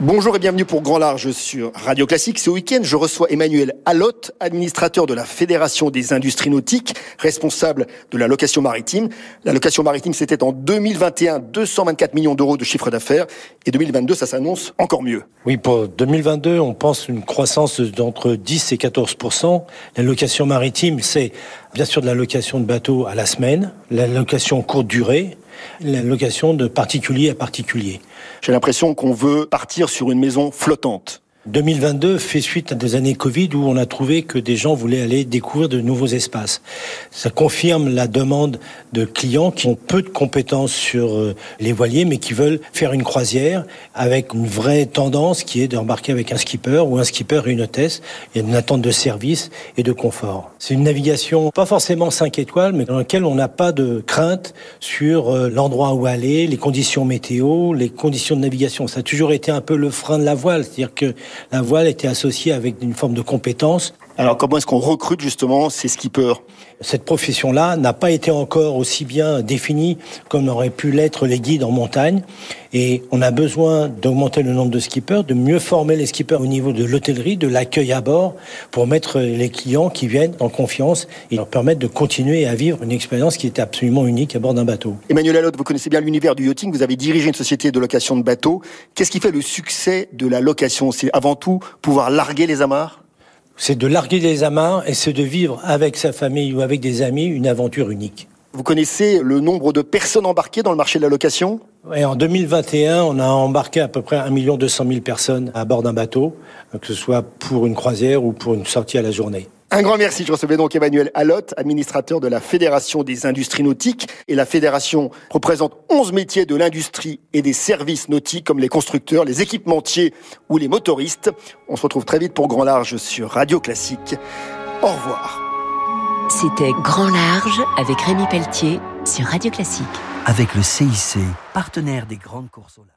Bonjour et bienvenue pour Grand Large sur Radio Classique. Ce week-end, je reçois Emmanuel Allotte, administrateur de la Fédération des industries nautiques, responsable de la location maritime. La location maritime, c'était en 2021 224 millions d'euros de chiffre d'affaires et 2022, ça s'annonce encore mieux. Oui, pour 2022, on pense une croissance d'entre 10 et 14 La location maritime, c'est bien sûr de la location de bateaux à la semaine, la location courte durée, la location de particulier à particulier. J'ai l'impression qu'on veut partir sur une maison flottante. 2022 fait suite à des années Covid où on a trouvé que des gens voulaient aller découvrir de nouveaux espaces. Ça confirme la demande de clients qui ont peu de compétences sur euh, les voiliers mais qui veulent faire une croisière avec une vraie tendance qui est d'embarquer avec un skipper ou un skipper et une hôtesse. Il y a une attente de service et de confort. C'est une navigation pas forcément 5 étoiles mais dans laquelle on n'a pas de crainte sur euh, l'endroit où aller, les conditions météo, les conditions de navigation. Ça a toujours été un peu le frein de la voile, c'est-à-dire que la voile était associée avec une forme de compétence. Alors comment est-ce qu'on recrute justement ces skippers? Cette profession-là n'a pas été encore aussi bien définie comme auraient pu l'être les guides en montagne. Et on a besoin d'augmenter le nombre de skippers, de mieux former les skippers au niveau de l'hôtellerie, de l'accueil à bord, pour mettre les clients qui viennent en confiance et leur permettre de continuer à vivre une expérience qui était absolument unique à bord d'un bateau. Emmanuel Allotte, vous connaissez bien l'univers du yachting, vous avez dirigé une société de location de bateaux. Qu'est-ce qui fait le succès de la location? C'est avant tout pouvoir larguer les amarres? C'est de larguer les amarres et c'est de vivre avec sa famille ou avec des amis une aventure unique. Vous connaissez le nombre de personnes embarquées dans le marché de la location? Et En 2021, on a embarqué à peu près 1 200 000 personnes à bord d'un bateau, que ce soit pour une croisière ou pour une sortie à la journée. Un grand merci. Je recevais donc Emmanuel Allotte, administrateur de la Fédération des industries nautiques. Et la fédération représente 11 métiers de l'industrie et des services nautiques comme les constructeurs, les équipementiers ou les motoristes. On se retrouve très vite pour Grand Large sur Radio Classique. Au revoir. C'était Grand Large avec Rémi Pelletier sur Radio Classique. Avec le CIC, partenaire des grandes courses au large.